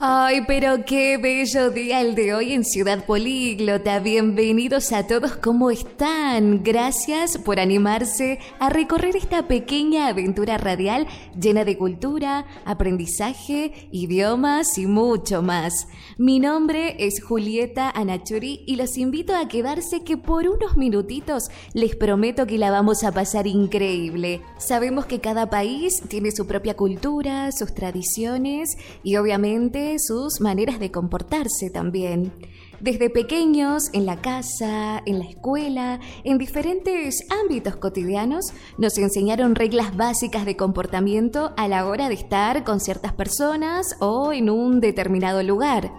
Ay, pero qué bello día el de hoy en Ciudad Políglota. Bienvenidos a todos, ¿cómo están? Gracias por animarse a recorrer esta pequeña aventura radial llena de cultura, aprendizaje, idiomas y mucho más. Mi nombre es Julieta Anachuri y los invito a quedarse que por unos minutitos les prometo que la vamos a pasar increíble. Sabemos que cada país tiene su propia cultura, sus tradiciones y obviamente sus maneras de comportarse también. Desde pequeños, en la casa, en la escuela, en diferentes ámbitos cotidianos, nos enseñaron reglas básicas de comportamiento a la hora de estar con ciertas personas o en un determinado lugar.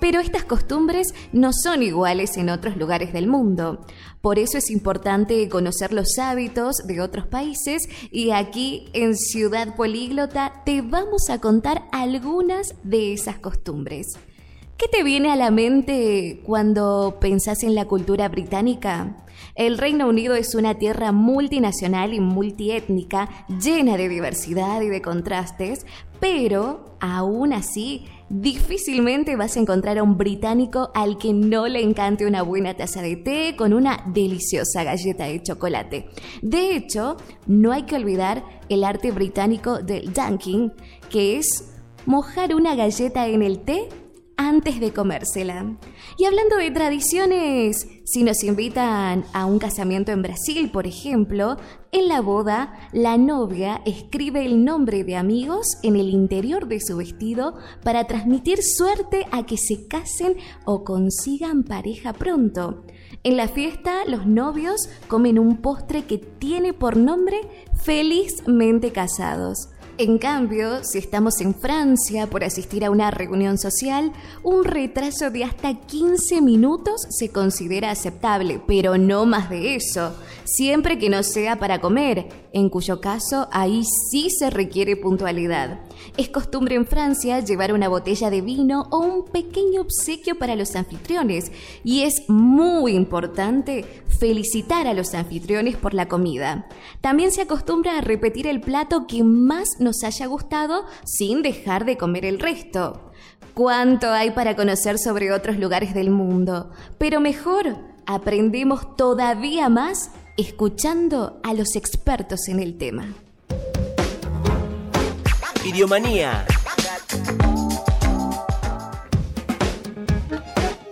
Pero estas costumbres no son iguales en otros lugares del mundo. Por eso es importante conocer los hábitos de otros países y aquí en Ciudad Políglota te vamos a contar algunas de esas costumbres. ¿Qué te viene a la mente cuando pensás en la cultura británica? El Reino Unido es una tierra multinacional y multiétnica, llena de diversidad y de contrastes, pero aún así difícilmente vas a encontrar a un británico al que no le encante una buena taza de té con una deliciosa galleta de chocolate. De hecho, no hay que olvidar el arte británico del dunking, que es mojar una galleta en el té antes de comérsela. Y hablando de tradiciones, si nos invitan a un casamiento en Brasil, por ejemplo, en la boda, la novia escribe el nombre de amigos en el interior de su vestido para transmitir suerte a que se casen o consigan pareja pronto. En la fiesta, los novios comen un postre que tiene por nombre Felizmente Casados. En cambio, si estamos en Francia por asistir a una reunión social, un retraso de hasta 15 minutos se considera aceptable, pero no más de eso, siempre que no sea para comer, en cuyo caso ahí sí se requiere puntualidad. Es costumbre en Francia llevar una botella de vino o un pequeño obsequio para los anfitriones y es muy importante felicitar a los anfitriones por la comida. También se acostumbra a repetir el plato que más nos haya gustado sin dejar de comer el resto. ¿Cuánto hay para conocer sobre otros lugares del mundo? Pero mejor, aprendemos todavía más escuchando a los expertos en el tema. Idiomanía.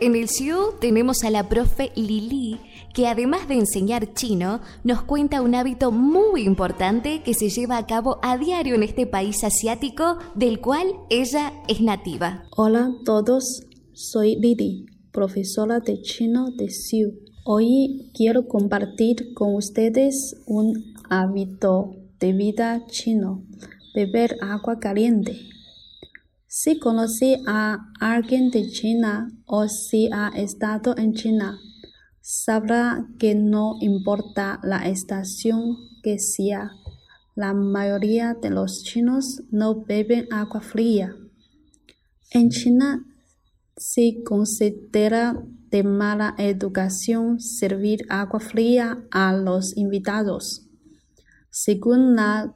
En el CIU tenemos a la profe Lili que además de enseñar chino, nos cuenta un hábito muy importante que se lleva a cabo a diario en este país asiático del cual ella es nativa. Hola a todos, soy Lili, profesora de chino de Xiu. Hoy quiero compartir con ustedes un hábito de vida chino, beber agua caliente. Si conocí a alguien de China o si ha estado en China, sabrá que no importa la estación que sea, la mayoría de los chinos no beben agua fría. En China se considera de mala educación servir agua fría a los invitados. Según la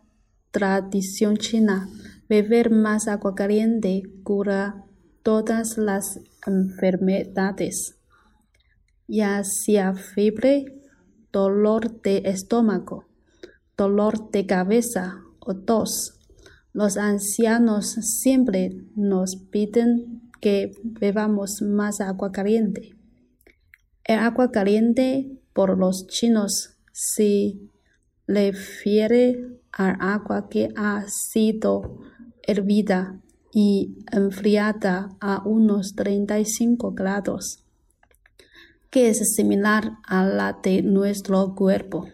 tradición china, beber más agua caliente cura todas las enfermedades ya sea fiebre, dolor de estómago, dolor de cabeza o tos. Los ancianos siempre nos piden que bebamos más agua caliente. El agua caliente por los chinos se refiere al agua que ha sido hervida y enfriada a unos 35 grados que es similar a la de nuestro cuerpo.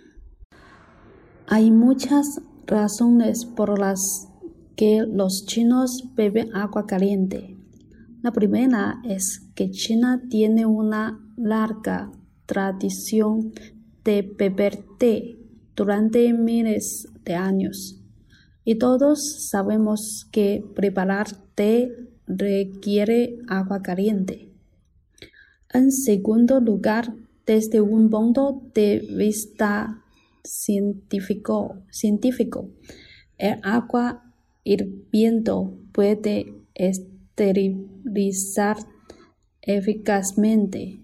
Hay muchas razones por las que los chinos beben agua caliente. La primera es que China tiene una larga tradición de beber té durante miles de años. Y todos sabemos que preparar té requiere agua caliente. En segundo lugar, desde un punto de vista científico, científico el agua hirviendo puede esterilizar eficazmente.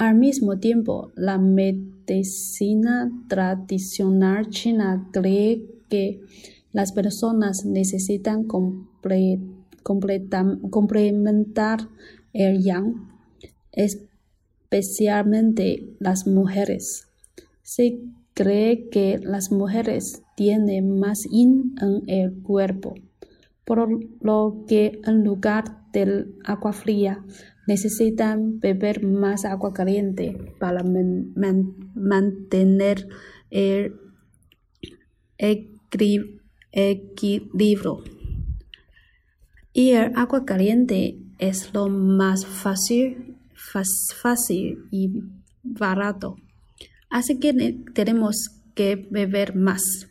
Al mismo tiempo, la medicina tradicional china cree que las personas necesitan complementar el yang, especialmente las mujeres. Se cree que las mujeres tienen más yin en el cuerpo, por lo que en lugar del agua fría necesitan beber más agua caliente para mantener el equilibrio. Y el agua caliente es lo más fácil, fácil y barato. Así que tenemos que beber más.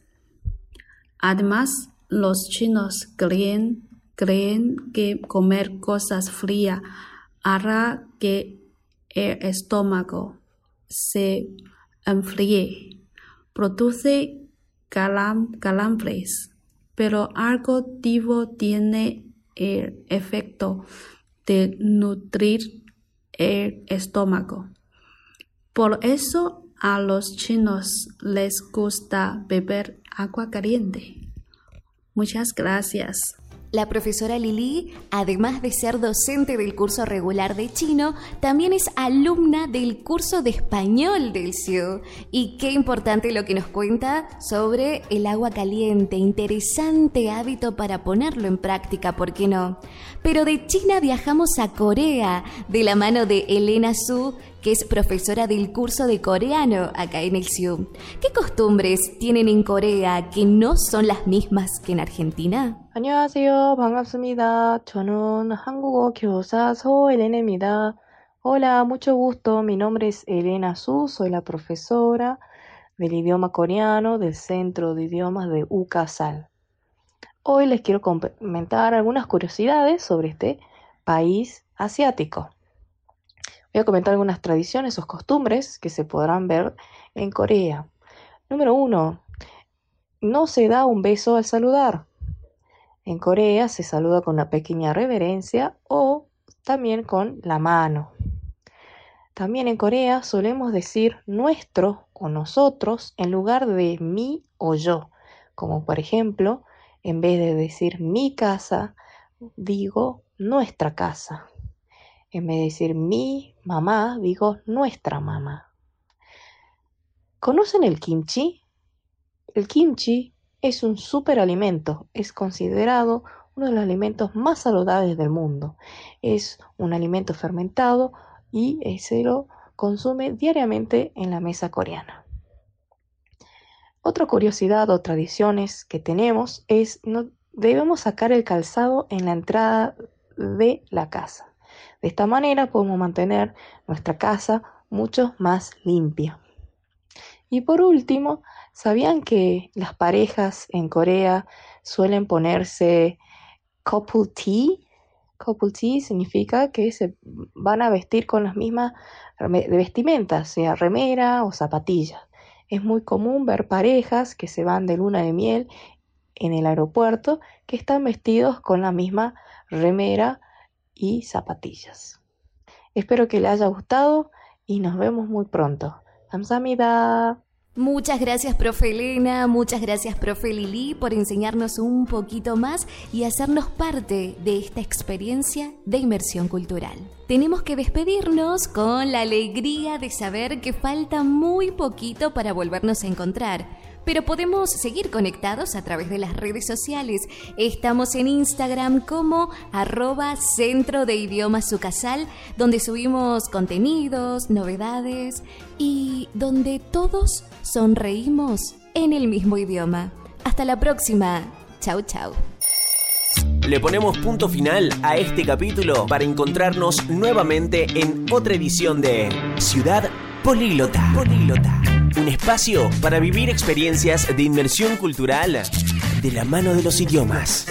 Además, los chinos creen, creen que comer cosas frías hará que el estómago se enfríe, produce calambres, pero algo tipo tiene el efecto de nutrir el estómago. Por eso a los chinos les gusta beber agua caliente. Muchas gracias. La profesora Lili, además de ser docente del curso regular de chino, también es alumna del curso de español del CIU. Y qué importante lo que nos cuenta sobre el agua caliente, interesante hábito para ponerlo en práctica, ¿por qué no? Pero de China viajamos a Corea, de la mano de Elena Su, que es profesora del curso de coreano acá en el CIU. ¿Qué costumbres tienen en Corea que no son las mismas que en Argentina? 안녕하세요. 반갑습니다. 저는 한국어 교사 소엘레나입니다. Hola, mucho gusto. Mi nombre es Elena Su, soy la profesora del idioma coreano del Centro de Idiomas de UCASAL. Hoy les quiero comentar algunas curiosidades sobre este país asiático. Voy a comentar algunas tradiciones o costumbres que se podrán ver en Corea. Número uno, no se da un beso al saludar. En Corea se saluda con una pequeña reverencia o también con la mano. También en Corea solemos decir nuestro o nosotros en lugar de mi o yo, como por ejemplo, en vez de decir mi casa, digo nuestra casa. En vez de decir mi mamá, digo nuestra mamá. ¿Conocen el kimchi? El kimchi es un superalimento, es considerado uno de los alimentos más saludables del mundo. Es un alimento fermentado y se lo consume diariamente en la mesa coreana. Otra curiosidad o tradiciones que tenemos es no debemos sacar el calzado en la entrada de la casa. De esta manera podemos mantener nuestra casa mucho más limpia. Y por último, ¿sabían que las parejas en Corea suelen ponerse couple tee? Couple tee significa que se van a vestir con las mismas vestimentas, sea remera o zapatillas. Es muy común ver parejas que se van de luna de miel en el aeropuerto que están vestidos con la misma remera y zapatillas. Espero que les haya gustado y nos vemos muy pronto. Kamsamida. Muchas gracias, profe Elena, muchas gracias, profe Lili, por enseñarnos un poquito más y hacernos parte de esta experiencia de inmersión cultural. Tenemos que despedirnos con la alegría de saber que falta muy poquito para volvernos a encontrar pero podemos seguir conectados a través de las redes sociales. Estamos en Instagram como arroba centro de idiomas sucasal, donde subimos contenidos, novedades y donde todos sonreímos en el mismo idioma. Hasta la próxima. Chau, chau. Le ponemos punto final a este capítulo para encontrarnos nuevamente en otra edición de Ciudad Políglota. Políglota. Un espacio para vivir experiencias de inmersión cultural de la mano de los idiomas.